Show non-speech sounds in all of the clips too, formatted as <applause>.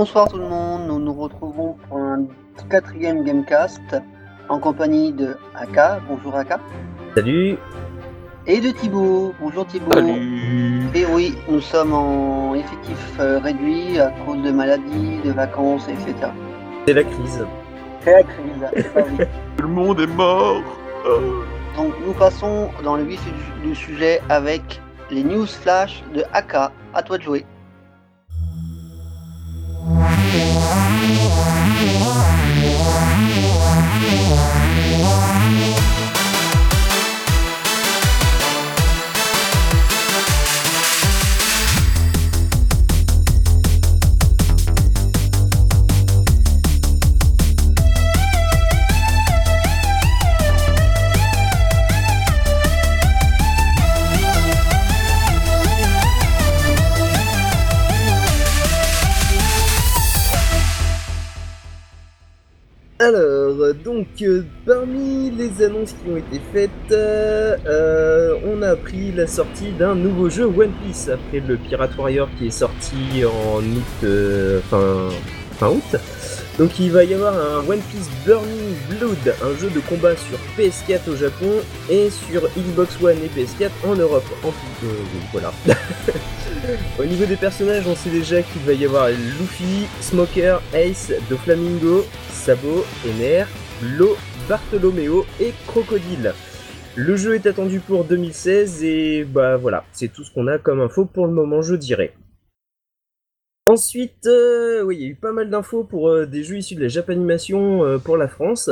Bonsoir tout le monde, nous nous retrouvons pour un quatrième Gamecast en compagnie de Aka. Bonjour Aka. Salut. Et de Thibaut. Bonjour Thibaut. Salut. Et oui, nous sommes en effectif euh, réduit à cause de maladies, de vacances, etc. C'est la crise. C'est la crise, c'est pas vrai. <laughs> Tout le monde est mort. Oh. Donc nous passons dans le vif du sujet avec les news flash de Aka. À toi de jouer. Yeah. Alors, donc, euh, parmi les annonces qui ont été faites, euh, on a appris la sortie d'un nouveau jeu One Piece après le Pirate Warrior qui est sorti en août, euh, fin, fin août. Donc, il va y avoir un One Piece Burning Blood, un jeu de combat sur PS4 au Japon et sur Xbox One et PS4 en Europe. En plus, voilà. <laughs> Au niveau des personnages, on sait déjà qu'il va y avoir Luffy, Smoker, Ace, Doflamingo, Sabo, Ener, Lo, Bartolomeo et Crocodile. Le jeu est attendu pour 2016 et bah voilà, c'est tout ce qu'on a comme info pour le moment, je dirais. Ensuite, euh, oui, il y a eu pas mal d'infos pour euh, des jeux issus de la Japanimation euh, pour la France.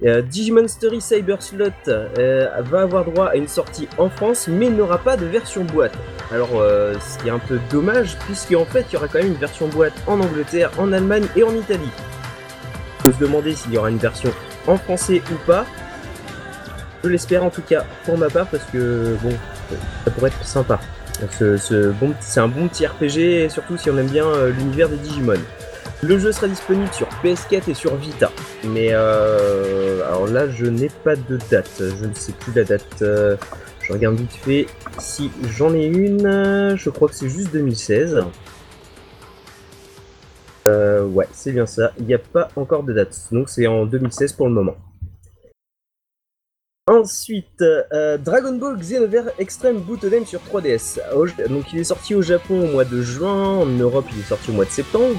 Digimon Story Cyber Slot va avoir droit à une sortie en France, mais n'aura pas de version boîte. Alors, ce qui est un peu dommage, puisqu'en fait, il y aura quand même une version boîte en Angleterre, en Allemagne et en Italie. On peut se demander s'il y aura une version en français ou pas. Je l'espère en tout cas pour ma part, parce que bon, ça pourrait être sympa. C'est un bon petit RPG, surtout si on aime bien euh, l'univers des Digimon. Le jeu sera disponible sur PS4 et sur Vita. Mais euh, alors là, je n'ai pas de date. Je ne sais plus la date. Euh, je regarde vite fait. Si j'en ai une, je crois que c'est juste 2016. Euh, ouais, c'est bien ça. Il n'y a pas encore de date. Donc c'est en 2016 pour le moment. Ensuite, euh, Dragon Ball Xenoverse Extreme Butoden sur 3DS. Au- Donc il est sorti au Japon au mois de juin, en Europe il est sorti au mois de septembre.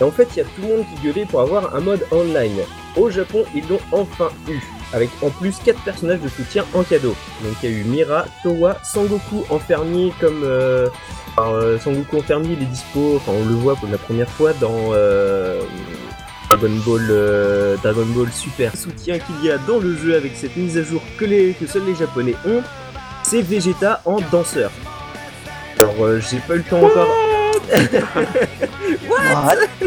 Et en fait, il y a tout le monde qui gueulait pour avoir un mode online. Au Japon, ils l'ont enfin eu, avec en plus 4 personnages de soutien en cadeau. Donc il y a eu Mira, Towa, Sangoku en fermier comme... Euh, alors, euh, Sangoku en fermier, il est dispo, enfin on le voit pour la première fois dans euh, Dragon Ball, euh, Dragon Ball Super. Soutien qu'il y a dans le jeu avec cette mise à jour que, les, que seuls les japonais ont, c'est Vegeta en danseur. Alors euh, j'ai pas eu le temps encore... <laughs> What? <laughs>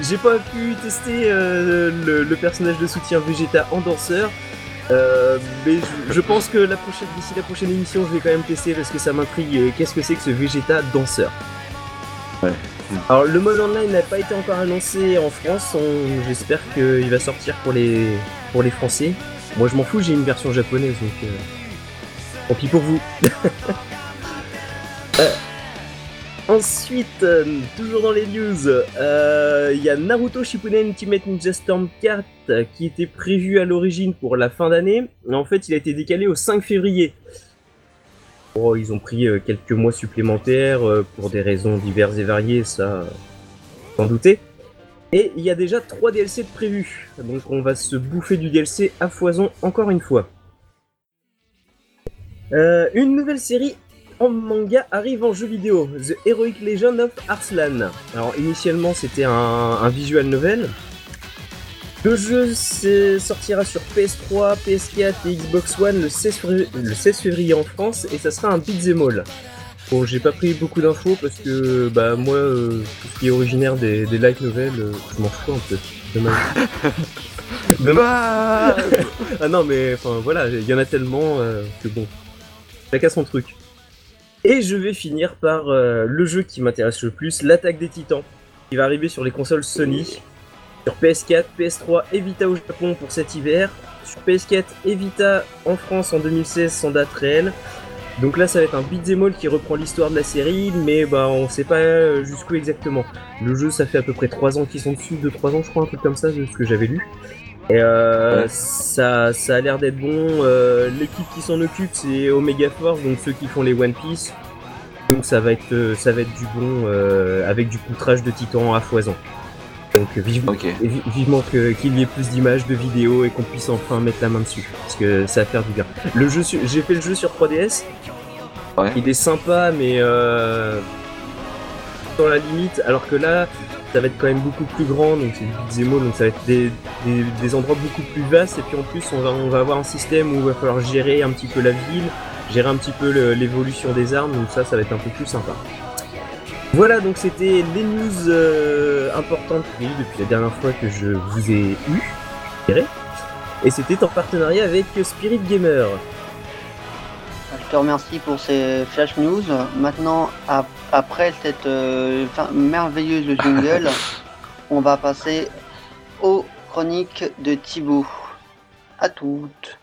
J'ai pas pu tester euh, le, le personnage de soutien Vegeta en danseur. Euh, mais je, je pense que la prochaine, d'ici la prochaine émission, je vais quand même tester parce que ça m'intrigue. Qu'est-ce que c'est que ce Vegeta danseur Ouais. Alors le mode online n'a pas été encore annoncé en France. J'espère qu'il va sortir pour les Français. Moi je m'en fous, j'ai une version japonaise donc. Euh... Tant pis pour vous. <laughs> Euh, Ensuite, euh, toujours dans les news, il y a Naruto Shippuden Ultimate Ninja Storm 4 euh, qui était prévu à l'origine pour la fin d'année, mais en fait il a été décalé au 5 février. Oh, ils ont pris euh, quelques mois supplémentaires euh, pour des raisons diverses et variées, ça, sans douter. Et il y a déjà 3 DLC de prévus, donc on va se bouffer du DLC à foison encore une fois. Euh, une nouvelle série en manga arrive en jeu vidéo, The Heroic Legend of Arslan. Alors initialement c'était un, un visual novel. Le jeu sortira sur PS3, PS4 et Xbox One le 16, février, le 16 février en France et ça sera un beat'em all. Bon j'ai pas pris beaucoup d'infos parce que bah moi euh, tout ce qui est originaire des, des light novels euh, je m'en fous un peu. Dommage. Bah <laughs> Ah non, mais enfin voilà, il y en a tellement euh, que bon, chacun son truc. Et je vais finir par euh, le jeu qui m'intéresse le plus, l'attaque des titans, qui va arriver sur les consoles Sony, sur PS4, PS3 et Vita au Japon pour cet hiver, sur PS4 et Vita en France en 2016 sans date réelle, Donc là, ça va être un beat'em all qui reprend l'histoire de la série, mais bah on sait pas jusqu'où exactement. Le jeu, ça fait à peu près 3 ans qu'ils sont dessus, 2-3 ans je crois, un truc comme ça, de ce que j'avais lu. Et euh, Ouais. ça, ça a l'air d'être bon. Euh, L'équipe qui s'en occupe, c'est Omega Force, donc ceux qui font les One Piece. Donc ça va être, euh, ça va être du bon, euh, avec du poutrage de titan à foison. Donc vivement que- qu'il y ait plus d'images, de vidéos et qu'on puisse enfin mettre la main dessus. Parce que ça va faire du bien. Le jeu, j'ai fait le jeu sur 3DS. Ouais. Il est sympa, mais euh, dans la limite. Alors que là, ça va être quand même beaucoup plus grand. Donc c'est du all, donc ça va être des, des- des endroits beaucoup plus vastes. Et puis en plus, on va, on va avoir un système où il va falloir gérer un petit peu la ville, gérer un petit peu le- l'évolution des armes. Donc ça, ça va être un peu plus sympa. Voilà, donc c'était les news euh, importantes depuis la dernière fois que je vous ai eu, je dirais. Et c'était en partenariat avec Spirit Gamer. Je te remercie pour ces flash news. Maintenant, ap- après cette euh, merveilleuse jingle, <laughs> on va passer aux chroniques de Thibaut. À toutes.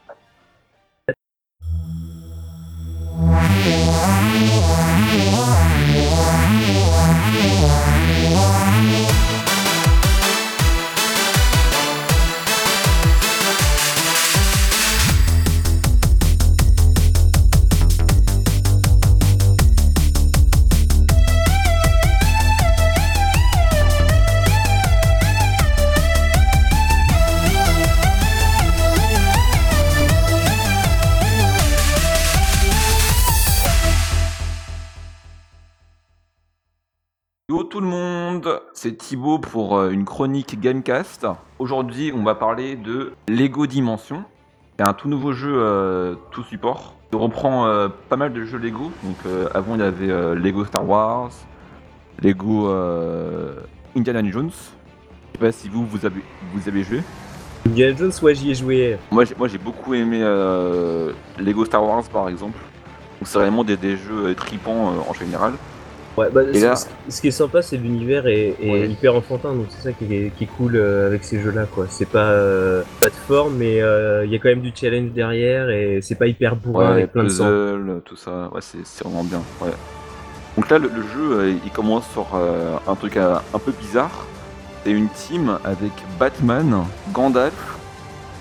Yo tout le monde, c'est Thibaut pour euh, une chronique Gamecast. Aujourd'hui, on va parler de Lego Dimension. C'est un tout nouveau jeu euh, tout support. Il reprend euh, pas mal de jeux Lego. Donc euh, avant, il y avait Lego Star Wars, Lego Indiana Jones. Je sais pas si vous vous avez vous avez joué. Indiana Jones, ouais, j'y ai joué. Moi, j'ai, moi, j'ai beaucoup aimé Lego Star Wars par exemple. Donc c'est vraiment des, des jeux tripants en général. Ouais, bah, là- ce, qui est sympa, c'est l'univers est, est Ouais. hyper enfantin, donc c'est ça qui est, qui est cool euh, avec ces jeux-là, quoi. C'est pas euh, pas de forme, mais euh, il y a quand même du challenge derrière et c'est pas hyper bourrin Ouais, avec plein de sang. tout ça, ouais, c'est vraiment bien. Ouais. Donc là, le, le jeu, il commence sur euh, un truc un peu bizarre. C'est une team avec Batman, Gandalf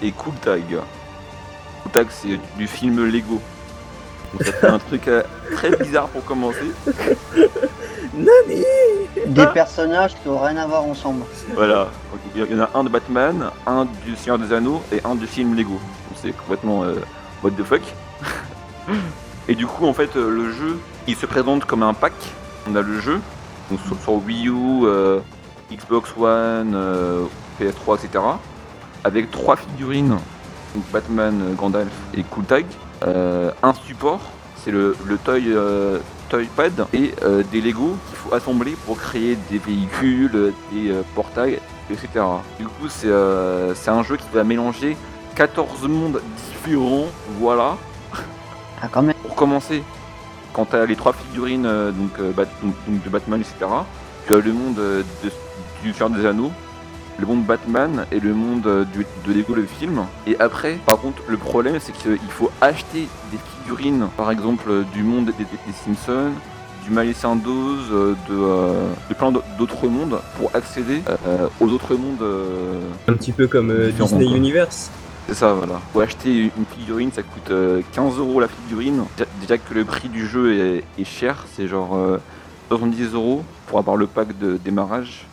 et Cooltag. Cooltag, c'est du film Lego. Donc ça fait un truc euh, très bizarre pour commencer. Nani Des personnages qui n'ont rien à voir ensemble. Voilà. Il y en a un de Batman, un du Seigneur des Anneaux et un du film Lego. C'est complètement euh, what the fuck. et du coup, en fait, euh, le jeu, il se présente comme un pack. On a le jeu, donc sur, sur Wii U, euh, Xbox One, euh, PS3, etc. Avec trois figurines, donc Batman, Gandalf et Cooltag. Euh, un support, c'est le, le toy, euh, Toypad et euh, des Lego qu'il faut assembler pour créer des véhicules, euh, des euh, portails, etc. Du coup, c'est euh, un jeu qui va mélanger 14 mondes différents, voilà. Ah, quand même. Pour commencer, quand tu as les trois figurines euh, donc, euh, Bat- donc- donc de Batman, etc., tu as le monde euh, de- du Seigneur des Anneaux, le monde Batman et le monde euh, du- de Lego le film. Et après, par contre, le problème c'est qu'il faut acheter des figurines, par exemple euh, du monde des, des- des Simpsons, du d'Oz, euh, de, euh, de plein d'au- d'autres mondes pour accéder euh, aux autres mondes. euh, Un petit peu comme Disney quoi. Universe. c'est ça, voilà. Pour acheter une figurine, ça coûte euh, 15 euros la figurine. Déjà- que le prix du jeu est, est cher, c'est genre euh, 70 euros pour avoir le pack de démarrage.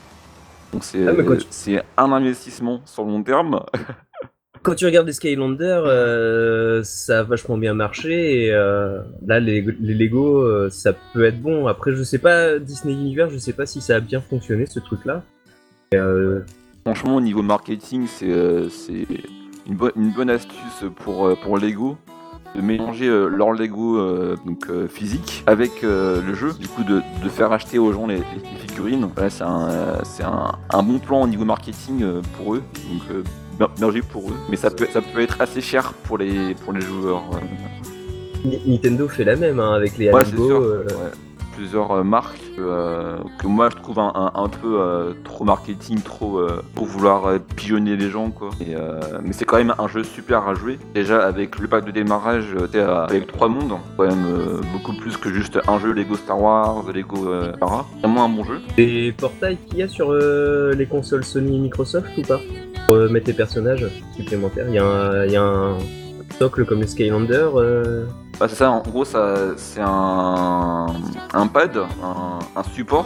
Donc c'est Ah, c'est un investissement sur le long terme. <laughs> Quand tu regardes les Skylanders, euh, ça a vachement bien marché et euh, là les, les Lego euh, ça peut être bon. Après je sais pas Disney Universe, je sais pas si ça a bien fonctionné ce truc là. Franchement, au niveau marketing, c'est une, bonne- une bonne astuce pour, pour Lego de mélanger euh, leur Lego euh, donc, euh, physique avec euh, le jeu, du coup de, de faire acheter aux gens les, les figurines. Voilà, c'est un, c'est un, un bon plan au niveau marketing pour eux, donc euh, joué pour eux. Mais ça peut, ça peut être assez cher pour les, pour les joueurs. Ni- Nintendo fait la même hein, avec les Amiibo, ouais. Plusieurs euh, marques euh, que moi je trouve un, un- peu euh, trop marketing, trop pour vouloir pigeonner les gens quoi. Mais c'est quand même un jeu super à jouer. Déjà avec le pack de démarrage, t'es avec trois mondes, quand même beaucoup plus que juste un jeu Lego Star Wars, Lego Star Wars. Vraiment un bon jeu. Des portails qu'il y a sur les consoles Sony et Microsoft ou pas? Pour mettre les personnages supplémentaires. Il y a un, il y a un socle comme les Skylanders. Bah, c'est ça, en gros, ça, c'est un, un pad, un, un support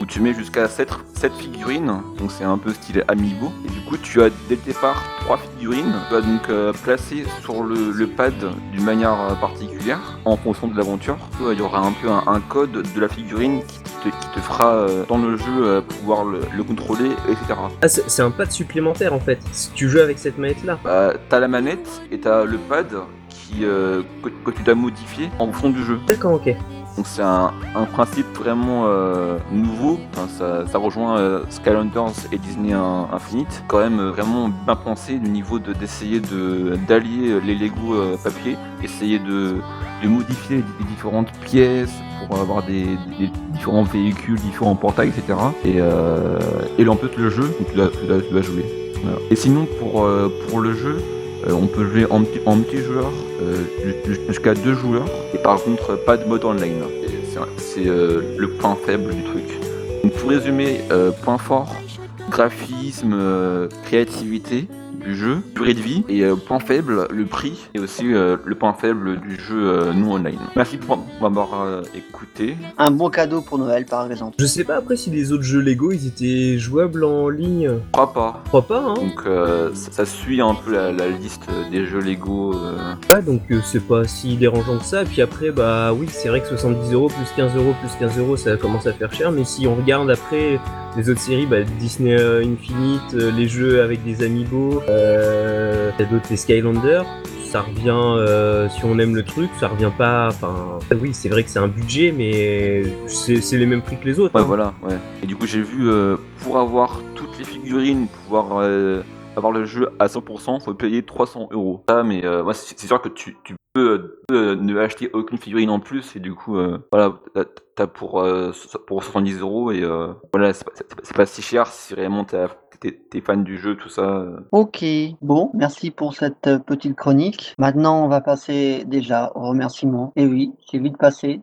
où tu mets jusqu'à 7, figurines, donc c'est un peu style Amiibo. Et du coup, tu as dès le départ 3 figurines, tu vas donc euh, placer sur le, le pad d'une manière euh, particulière en fonction de l'aventure. Il y aura un peu un, un code de la figurine qui te, qui te fera euh, dans le jeu euh, pouvoir le, le contrôler, etc. Ah, c'est c'est un pad supplémentaire en fait. Si tu joues avec cette manette là. Bah, t'as la manette et t'as le pad qui, euh, que, que tu dois modifier en fonction du jeu. D'accord, ok. Donc c'est un, un principe vraiment euh, nouveau, Enfin, ça, ça rejoint euh, Skylanders et Disney In- Infinite, quand même vraiment bien pensé du niveau de- d'essayer de d'allier les Lego papier, essayer de, de modifier les, différentes pièces pour avoir des, des différents véhicules, différents portails, etc. Et, euh, et plus le jeu, donc tu dois, tu dois- tu dois jouer. Voilà. Et sinon pour, euh, pour le jeu, on peut jouer en petit, en joueur euh, ju- jusqu'à deux joueurs et par contre pas de mode online. C'est euh, le point faible du truc. Donc, pour résumer, euh, point fort, graphisme, euh, créativité du jeu, durée de vie et euh, point faible, le prix et aussi euh, le point faible du jeu euh, non online. Merci pour m'avoir euh, écouté. Un bon cadeau pour Noël, par exemple. Je sais pas après si les autres jeux Lego ils étaient jouables en ligne. Je crois pas. Je crois pas, hein. Donc euh, ça, ça suit un peu la, la liste des jeux Lego. euh, Ouais, donc euh, c'est pas si dérangeant que ça. Et puis après, bah oui, c'est vrai que 70 euros plus 15 euros plus 15 euros, ça commence à faire cher. Mais si on regarde après les autres séries, bah, Disney euh, Infinite, euh, les jeux avec des amiibo, euh, il y a d'autres les Skylanders. Ça revient, euh, si on aime le truc, ça revient pas. Enfin, oui, c'est vrai que c'est un budget, mais c'est c'est les mêmes prix que les autres. Ouais, hein. voilà, ouais. Et du coup, j'ai vu, euh, pour avoir toutes les figurines, pouvoir euh, avoir le jeu à 100%, faut payer 300 euros. Mais euh, c'est sûr que tu, peux euh, ne acheter aucune figurine en plus, et du coup, euh, voilà, t'as- pour, pour 70 euros, et voilà, c'est pas, pas- si cher si t'as- t'es fan du jeu, tout ça. Ok, bon, merci pour cette petite chronique. Maintenant, on va passer déjà aux remerciements. Et oui, c'est vite passé.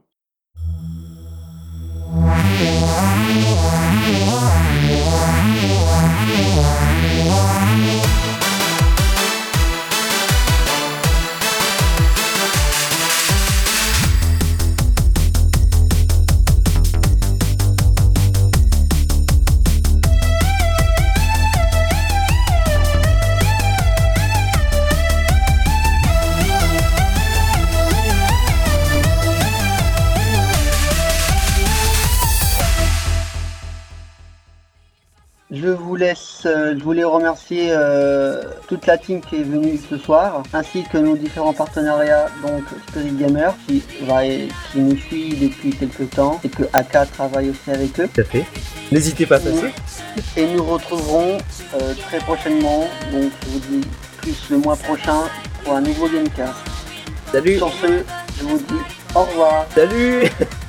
Vous laisse, euh, je voulais remercier euh, toute la team qui est venue ce soir, ainsi que nos différents partenariats, donc Spirit Gamer qui, va, qui nous suit depuis quelques temps et que AK travaille aussi avec eux. Tout à fait. N'hésitez pas à passer. Et nous retrouverons euh, très prochainement, donc je vous dis plus le mois prochain pour un nouveau Gamecast. Salut Sur ce, je vous dis au revoir. Salut <laughs>